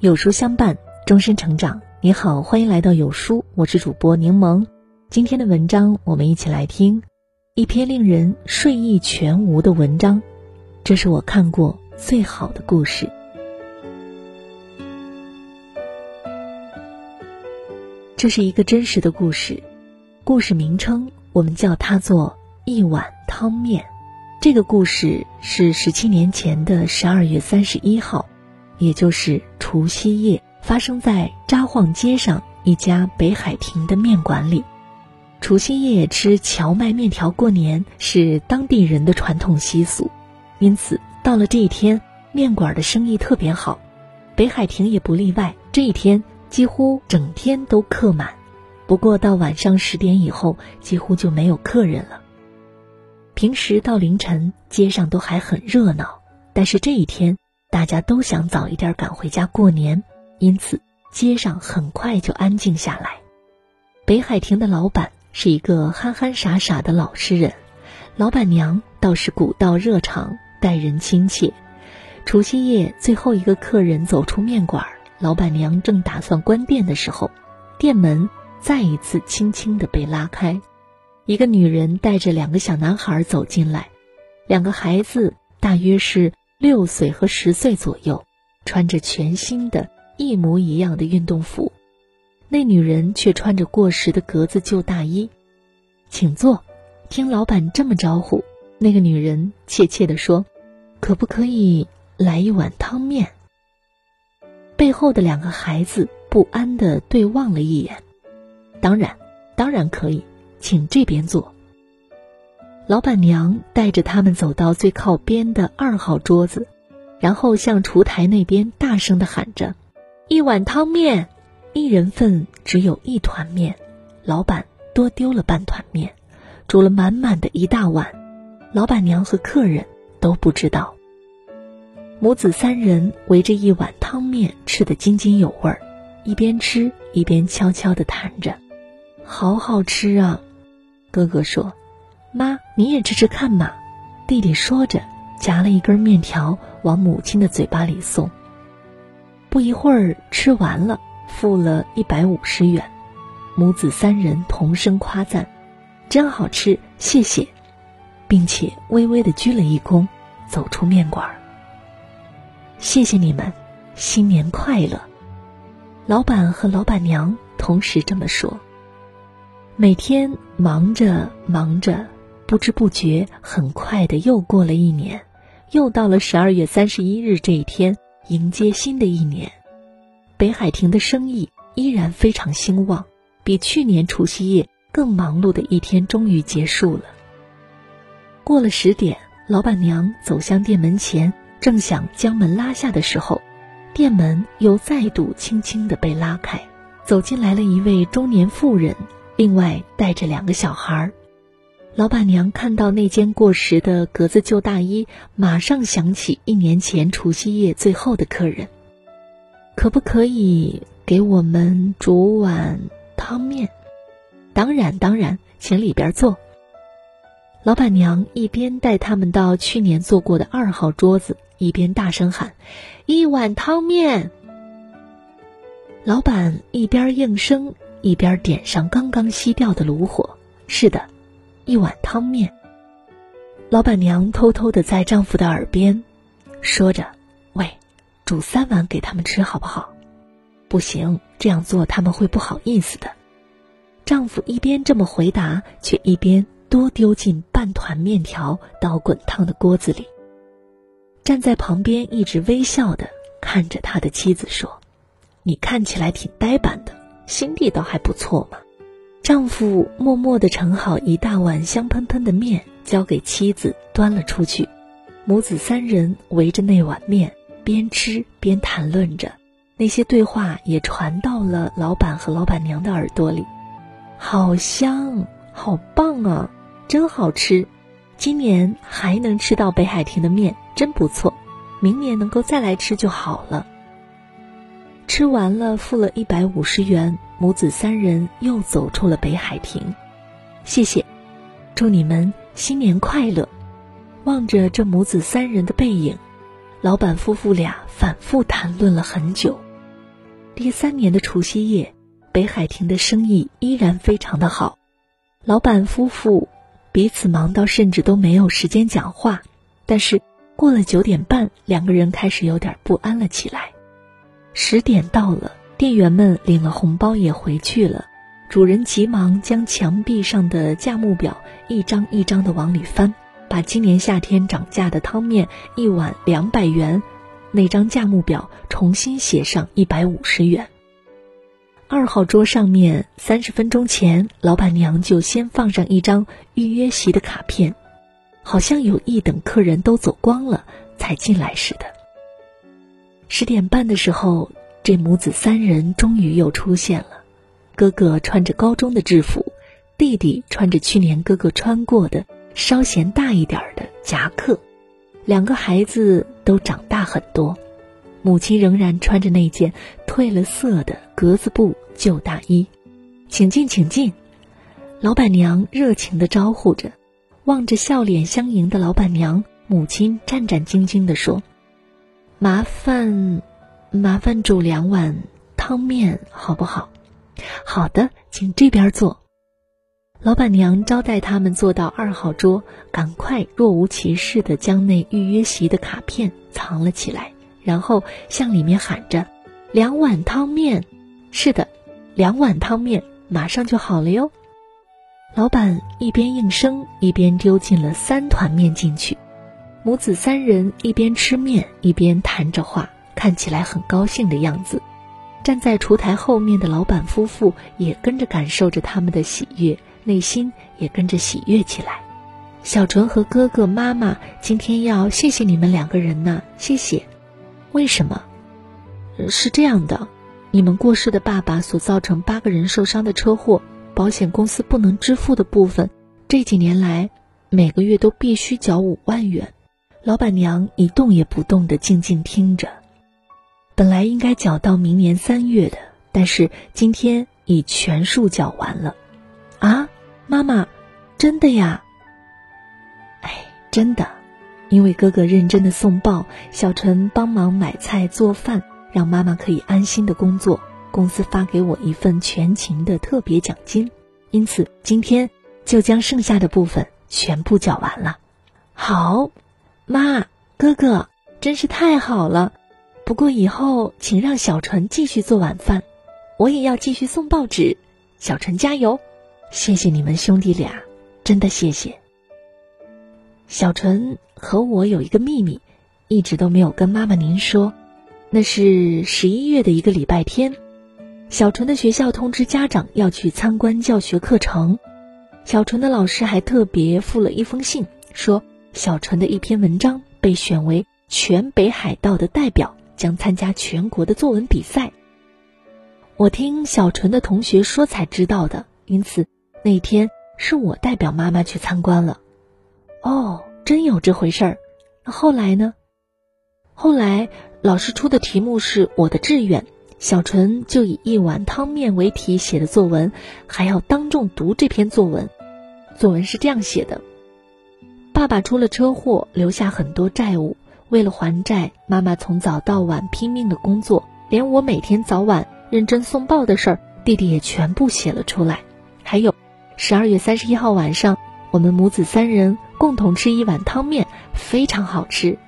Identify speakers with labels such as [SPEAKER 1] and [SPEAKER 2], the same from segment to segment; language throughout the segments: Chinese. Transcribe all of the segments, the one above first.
[SPEAKER 1] 有书相伴，终身成长。你好，欢迎来到有书，我是主播柠檬。今天的文章，我们一起来听一篇令人睡意全无的文章。这是我看过最好的故事。这是一个真实的故事，故事名称我们叫它做一碗汤面。这个故事是十七年前的十二月三十一号。也就是除夕夜，发生在札幌街上一家北海亭的面馆里。除夕夜吃荞麦面条过年是当地人的传统习俗，因此到了这一天，面馆的生意特别好，北海亭也不例外。这一天几乎整天都客满，不过到晚上十点以后，几乎就没有客人了。平时到凌晨，街上都还很热闹，但是这一天。大家都想早一点赶回家过年，因此街上很快就安静下来。北海亭的老板是一个憨憨傻傻的老实人，老板娘倒是古道热肠，待人亲切。除夕夜最后一个客人走出面馆，老板娘正打算关店的时候，店门再一次轻轻地被拉开，一个女人带着两个小男孩走进来，两个孩子大约是。六岁和十岁左右，穿着全新的、一模一样的运动服，那女人却穿着过时的格子旧大衣。请坐。听老板这么招呼，那个女人怯怯地说：“可不可以来一碗汤面？”背后的两个孩子不安地对望了一眼。当然，当然可以，请这边坐。老板娘带着他们走到最靠边的二号桌子，然后向厨台那边大声的喊着：“一碗汤面，一人份只有一团面。”老板多丢了半团面，煮了满满的一大碗。老板娘和客人都不知道。母子三人围着一碗汤面吃得津津有味儿，一边吃一边悄悄地谈着：“好好吃啊！”哥哥说。妈，你也吃吃看嘛。弟弟说着，夹了一根面条往母亲的嘴巴里送。不一会儿吃完了，付了一百五十元。母子三人同声夸赞：“真好吃，谢谢！”并且微微的鞠了一躬，走出面馆。谢谢你们，新年快乐！老板和老板娘同时这么说。每天忙着忙着。不知不觉，很快的又过了一年，又到了十二月三十一日这一天，迎接新的一年。北海亭的生意依然非常兴旺，比去年除夕夜更忙碌的一天终于结束了。过了十点，老板娘走向店门前，正想将门拉下的时候，店门又再度轻轻的被拉开，走进来了一位中年妇人，另外带着两个小孩儿。老板娘看到那件过时的格子旧大衣，马上想起一年前除夕夜最后的客人。可不可以给我们煮碗汤面？当然，当然，请里边坐。老板娘一边带他们到去年坐过的二号桌子，一边大声喊：“一碗汤面！”老板一边应声，一边点上刚刚熄掉的炉火。是的。一碗汤面。老板娘偷偷的在丈夫的耳边说着：“喂，煮三碗给他们吃好不好？”不行，这样做他们会不好意思的。丈夫一边这么回答，却一边多丢进半团面条到滚烫的锅子里。站在旁边一直微笑的看着他的妻子说：“你看起来挺呆板的，心地倒还不错嘛。”丈夫默默地盛好一大碗香喷喷的面，交给妻子端了出去。母子三人围着那碗面，边吃边谈论着，那些对话也传到了老板和老板娘的耳朵里。好香，好棒啊，真好吃！今年还能吃到北海亭的面，真不错。明年能够再来吃就好了。吃完了，付了一百五十元。母子三人又走出了北海亭，谢谢，祝你们新年快乐。望着这母子三人的背影，老板夫妇俩反复谈论了很久，第三年的除夕夜，北海亭的生意依然非常的好，老板夫妇彼此忙到甚至都没有时间讲话。但是过了九点半，两个人开始有点不安了起来。十点到了，店员们领了红包也回去了，主人急忙将墙壁上的价目表一张一张的往里翻，把今年夏天涨价的汤面一碗两百元。那张价目表重新写上一百五十元。二号桌上面，三十分钟前，老板娘就先放上一张预约席的卡片，好像有意等客人都走光了才进来似的。十点半的时候，这母子三人终于又出现了。哥哥穿着高中的制服，弟弟穿着去年哥哥穿过的稍嫌大一点的夹克。两个孩子都长大很多，母亲仍然穿着那件褪了色的格子布旧大衣。请进，请进。老板娘热情地招呼着，望着笑脸相迎的老板娘，母亲战战兢兢地说：“麻烦，麻烦煮两碗汤面，好不好？”“好的，请这边坐。”老板娘招待他们坐到二号桌，赶快若无其事地将那预约席的卡片藏了起来，然后向里面喊着：“两碗汤面，是的，两碗汤面，马上就好了哟。”老板一边应声，一边丢进了三团面进去。母子三人一边吃面，一边谈着话，看起来很高兴的样子。站在厨台后面的老板夫妇也跟着感受着他们的喜悦。内心也跟着喜悦起来。小纯和哥哥妈妈今天要谢谢你们两个人呢，谢谢。为什么？是这样的，你们过世的爸爸所造成八个人受伤的车祸，保险公司不能支付的部分，这几年来每个月都必须缴五万元。老板娘一动也不动的静静听着。本来应该缴到明年三月的，但是今天已全数缴完了。啊，妈妈，真的呀？哎，真的，因为哥哥认真的送报，小陈帮忙买菜做饭，让妈妈可以安心的工作。公司发给我一份全勤的特别奖金，因此今天就将剩下的部分全部缴完了。好，妈，哥哥真是太好了。不过以后请让小陈继续做晚饭，我也要继续送报纸。小陈加油！谢谢你们兄弟俩，真的谢谢。小纯和我有一个秘密，一直都没有跟妈妈您说。那是十一月的一个礼拜天，小纯的学校通知家长要去参观教学课程。小纯的老师还特别附了一封信，说小纯的一篇文章被选为全北海道的代表，将参加全国的作文比赛。我听小纯的同学说才知道的，因此。那天是我代表妈妈去参观了，哦，真有这回事儿。那后来呢？后来老师出的题目是我的志愿，小纯就以一碗汤面为题写的作文，还要当众读这篇作文。作文是这样写的：爸爸出了车祸，留下很多债务，为了还债，妈妈从早到晚拼命的工作，连我每天早晚认真送报的事儿，弟弟也全部写了出来，还有。十二月三十一号晚上，我们母子三人共同吃一碗汤面，非常好吃。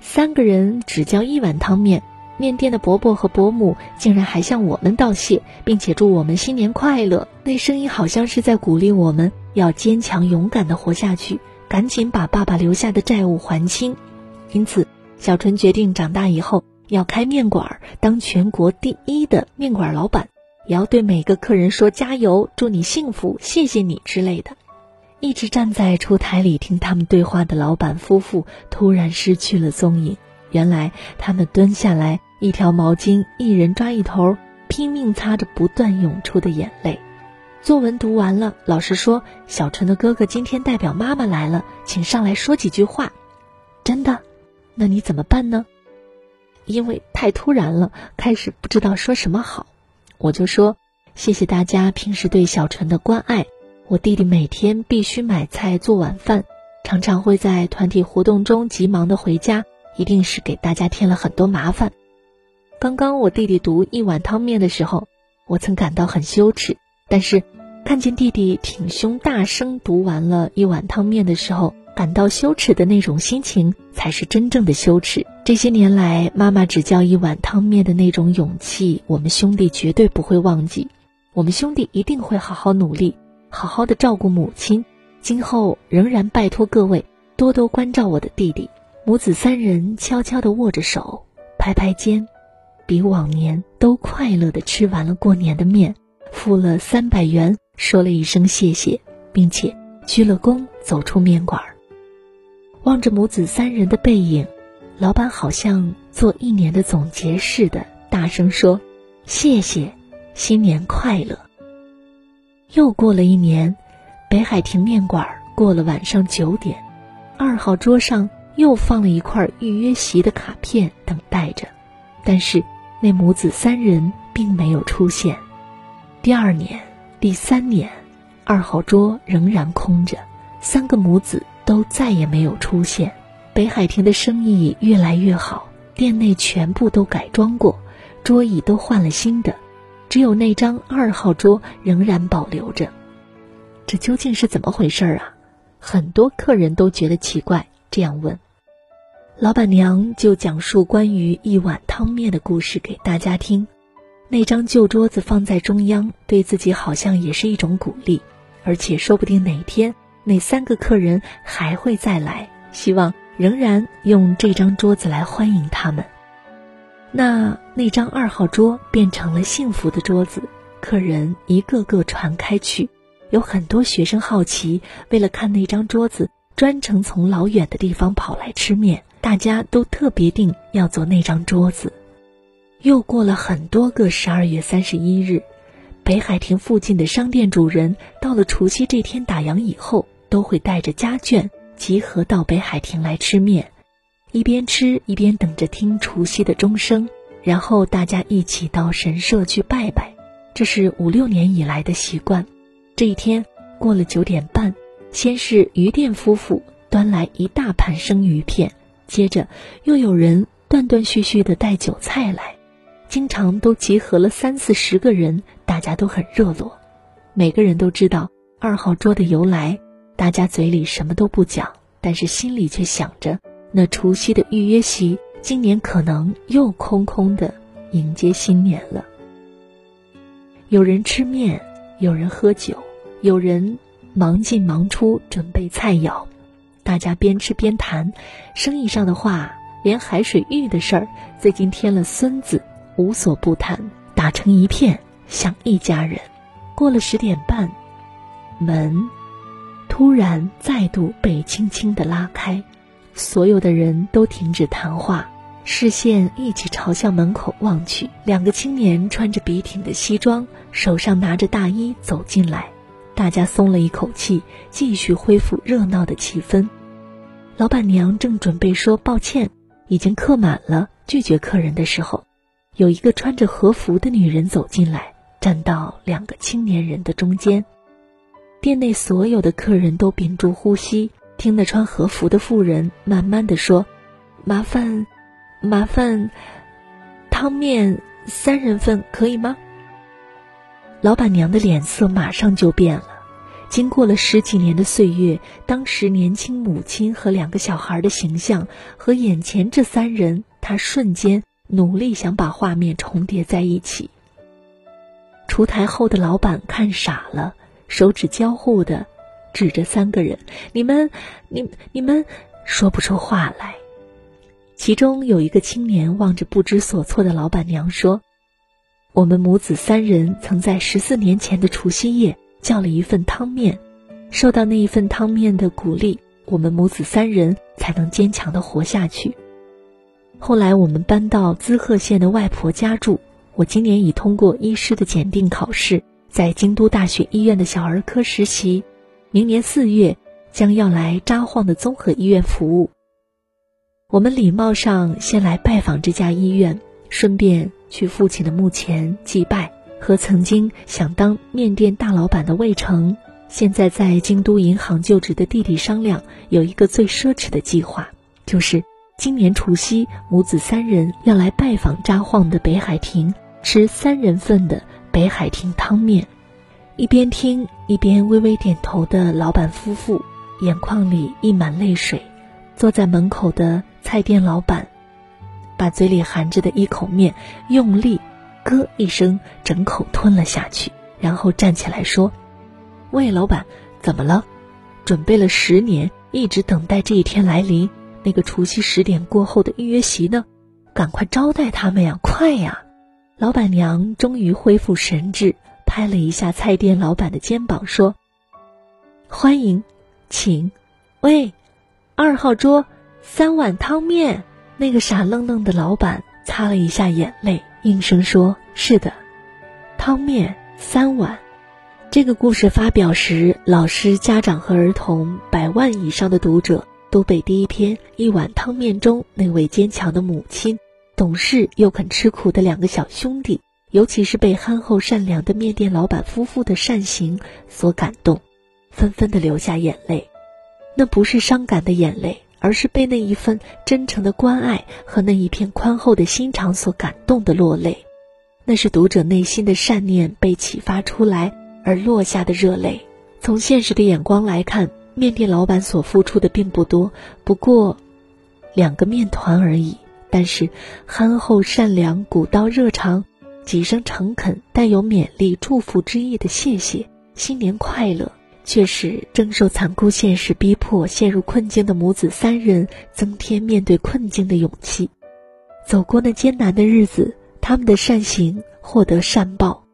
[SPEAKER 1] 三个人只叫一碗汤面，面店的伯伯和伯母竟然还向我们道谢，并且祝我们新年快乐。那声音好像是在鼓励我们要坚强勇敢的活下去，赶紧把爸爸留下的债务还清。因此，小春决定长大以后要开面馆，当全国第一的面馆老板。也要对每个客人说加油，祝你幸福，谢谢你之类的。一直站在厨台里听他们对话的老板夫妇突然失去了踪影。原来他们蹲下来，一条毛巾，一人抓一头，拼命擦着不断涌出的眼泪。作文读完了，老师说：“小纯的哥哥今天代表妈妈来了，请上来说几句话。”真的？那你怎么办呢？因为太突然了，开始不知道说什么好。我就说，谢谢大家平时对小陈的关爱。我弟弟每天必须买菜做晚饭，常常会在团体活动中急忙的回家，一定是给大家添了很多麻烦。刚刚我弟弟读一碗汤面的时候，我曾感到很羞耻，但是看见弟弟挺胸大声读完了一碗汤面的时候，感到羞耻的那种心情才是真正的羞耻。这些年来，妈妈只教一碗汤面的那种勇气，我们兄弟绝对不会忘记。我们兄弟一定会好好努力，好好的照顾母亲。今后仍然拜托各位多多关照我的弟弟。母子三人悄悄地握着手，拍拍肩，比往年都快乐地吃完了过年的面，付了三百元，说了一声谢谢，并且鞠了躬，走出面馆儿。望着母子三人的背影，老板好像做一年的总结似的，大声说：“谢谢，新年快乐。”又过了一年，北海亭面馆过了晚上九点，二号桌上。又放了一块预约席的卡片，等待着，但是那母子三人并没有出现。第二年、第三年，二号桌仍然空着，三个母子都再也没有出现。北海亭的生意越来越好，店内全部都改装过，桌椅都换了新的，只有那张二号桌仍然保留着。这究竟是怎么回事啊？很多客人都觉得奇怪。这样问，老板娘就讲述关于一碗汤面的故事给大家听。那张旧桌子放在中央，对自己好像也是一种鼓励，而且说不定哪天那三个客人还会再来，希望仍然用这张桌子来欢迎他们。那那张二号桌变成了幸福的桌子，客人一个个传开去，有很多学生好奇，为了看那张桌子。专程从老远的地方跑来吃面，大家都特别定要坐那张桌子。又过了很多个十二月三十一日，北海亭附近的商店主人到了除夕这天打烊以后，都会带着家眷集合到北海亭来吃面，一边吃一边等着听除夕的钟声，然后大家一起到神社去拜拜。这是五六年以来的习惯。这一天过了九点半。先是鱼店夫妇端来一大盘生鱼片，接着又有人断断续续的带酒菜来，经常都集合了三四十个人，大家都很热络。每个人都知道二号桌的由来，大家嘴里什么都不讲，但是心里却想着那除夕的预约席，今年可能又空空的迎接新年了。有人吃面，有人喝酒，有人。忙进忙出，准备菜肴，大家边吃边谈，生意上的话，连海水浴的事儿，最近添了孙子，无所不谈，打成一片，像一家人。过了十点半，门突然再度被轻轻的拉开，所有的人都停止谈话，视线一起朝向门口望去。两个青年穿着笔挺的西装，手上拿着大衣走进来。大家松了一口气，继续恢复热闹的气氛。老板娘正准备说抱歉，已经客满了，拒绝客人的时候，有一个穿着和服的女人走进来，站到两个青年人的中间。店内所有的客人都屏住呼吸，听那穿和服的妇人慢慢的说：“麻烦，麻烦，汤面三人份可以吗？”老板娘的脸色马上就变了。经过了十几年的岁月，当时年轻母亲和两个小孩的形象和眼前这三人，她瞬间努力想把画面重叠在一起。出台后的老板看傻了，手指交互的指着三个人：“你们，你你们说不出话来。”其中有一个青年望着不知所措的老板娘说。我们母子三人曾在十四年前的除夕夜叫了一份汤面，受到那一份汤面的鼓励，我们母子三人才能坚强的活下去。后来我们搬到滋贺县的外婆家住，我今年已通过医师的检定考试，在京都大学医院的小儿科实习，明年四月将要来札幌的综合医院服务。我们礼貌上先来拜访这家医院，顺便。去父亲的墓前祭拜，和曾经想当面店大老板的魏成，现在在京都银行就职的弟弟商量，有一个最奢侈的计划，就是今年除夕，母子三人要来拜访札幌的北海亭，吃三人份的北海厅汤面。一边听一边微微点头的老板夫妇，眼眶里溢满泪水。坐在门口的菜店老板，把嘴里含着的一口面用力“咯”一声整口吞了下去，然后站起来说：“喂，老板，怎么了？准备了十年，一直等待这一天来临。那个除夕十点过后的预约席呢？赶快招待他们呀！快呀！”老板娘终于恢复神智。拍了一下菜店老板的肩膀，说：“欢迎，请，喂，二号桌三碗汤面。”那个傻愣愣的老板擦了一下眼泪，应声说：“是的，汤面三碗。”这个故事发表时，老师、家长和儿童百万以上的读者都被第一篇《一碗汤面》中那位坚强的母亲、懂事又肯吃苦的两个小兄弟。尤其是被憨厚善良的面店老板夫妇的善行所感动，纷纷的流下眼泪。那不是伤感的眼泪，而是被那一份真诚的关爱和那一片宽厚的心肠所感动的落泪。那是读者内心的善念被启发出来而落下的热泪。从现实的眼光来看，面店老板所付出的并不多，不过两个面团而已。但是憨厚善良、古道热肠。几声诚恳、带有勉励、祝福之意的谢谢，新年快乐，却使正受残酷现实逼迫、陷入困境的母子三人增添面对困境的勇气。走过那艰难的日子，他们的善行获得善报，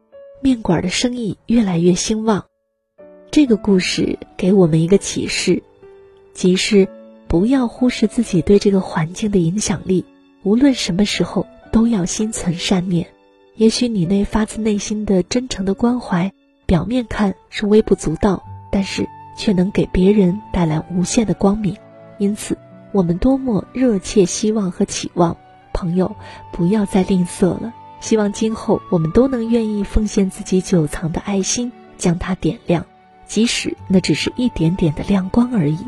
[SPEAKER 1] 面馆的生意越来越兴旺。这个故事给我们一个启示，即是不要忽视自己对这个环境的影响力，无论什么时候都要心存善念。也许你那发自内心的真诚的关怀，表面看是微不足道，但是却能给别人带来无限的光明。因此，我们多么热切希望和期望，朋友不要再吝啬了。希望今后我们都能愿意奉献自己久藏的爱心，将它点亮，即使那只是一点点的亮光而已。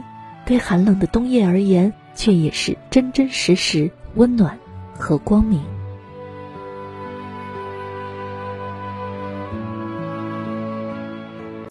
[SPEAKER 1] 对寒冷的冬夜而言，却也是真真实实温暖和光明。